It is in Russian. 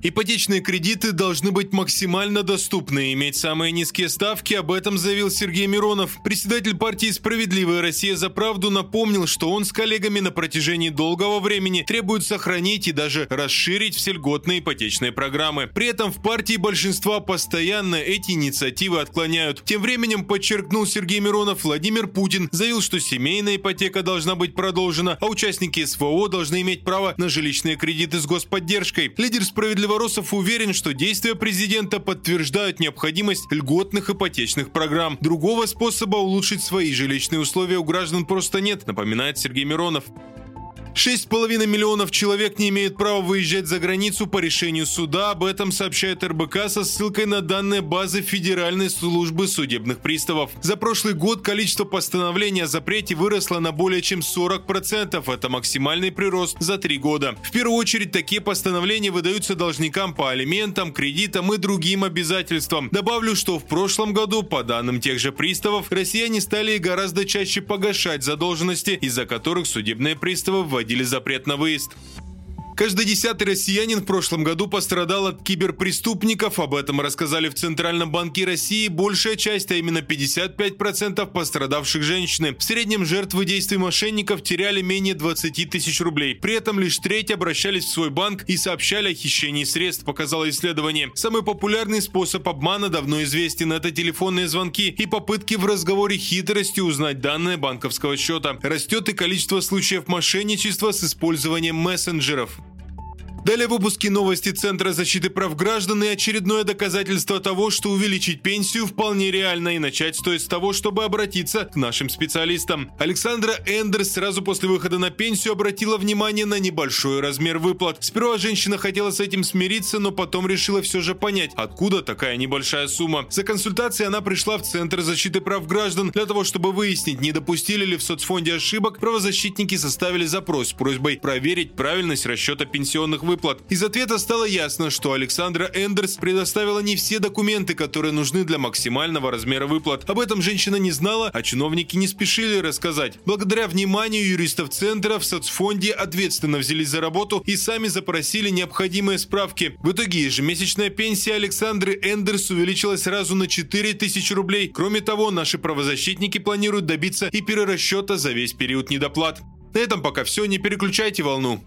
Ипотечные кредиты должны быть максимально доступны и иметь самые низкие ставки, об этом заявил Сергей Миронов. Председатель партии «Справедливая Россия за правду» напомнил, что он с коллегами на протяжении долгого времени требует сохранить и даже расширить все льготные ипотечные программы. При этом в партии большинства постоянно эти инициативы отклоняют. Тем временем, подчеркнул Сергей Миронов, Владимир Путин заявил, что семейная ипотека должна быть продолжена, а участники СВО должны иметь право на жилищные кредиты с господдержкой. Лидер «Справедливой Белорусов уверен, что действия президента подтверждают необходимость льготных ипотечных программ. Другого способа улучшить свои жилищные условия у граждан просто нет, напоминает Сергей Миронов. 6,5 миллионов человек не имеют права выезжать за границу по решению суда. Об этом сообщает РБК со ссылкой на данные базы Федеральной службы судебных приставов. За прошлый год количество постановлений о запрете выросло на более чем 40%. Это максимальный прирост за три года. В первую очередь такие постановления выдаются должникам по алиментам, кредитам и другим обязательствам. Добавлю, что в прошлом году, по данным тех же приставов, россияне стали гораздо чаще погашать задолженности, из-за которых судебные приставы вводили вводили запрет на выезд. Каждый десятый россиянин в прошлом году пострадал от киберпреступников. Об этом рассказали в Центральном банке России. Большая часть, а именно 55% пострадавших женщины. В среднем жертвы действий мошенников теряли менее 20 тысяч рублей. При этом лишь треть обращались в свой банк и сообщали о хищении средств, показало исследование. Самый популярный способ обмана давно известен. Это телефонные звонки и попытки в разговоре хитрости узнать данные банковского счета. Растет и количество случаев мошенничества с использованием мессенджеров. Далее в выпуске новости Центра защиты прав граждан и очередное доказательство того, что увеличить пенсию вполне реально и начать стоит с того, чтобы обратиться к нашим специалистам. Александра Эндерс сразу после выхода на пенсию обратила внимание на небольшой размер выплат. Сперва женщина хотела с этим смириться, но потом решила все же понять, откуда такая небольшая сумма. За консультацией она пришла в Центр защиты прав граждан для того, чтобы выяснить, не допустили ли в соцфонде ошибок, правозащитники составили запрос с просьбой проверить правильность расчета пенсионных выплат выплат. Из ответа стало ясно, что Александра Эндерс предоставила не все документы, которые нужны для максимального размера выплат. Об этом женщина не знала, а чиновники не спешили рассказать. Благодаря вниманию юристов Центра в соцфонде ответственно взялись за работу и сами запросили необходимые справки. В итоге ежемесячная пенсия Александры Эндерс увеличилась сразу на 4 тысячи рублей. Кроме того, наши правозащитники планируют добиться и перерасчета за весь период недоплат. На этом пока все, не переключайте волну.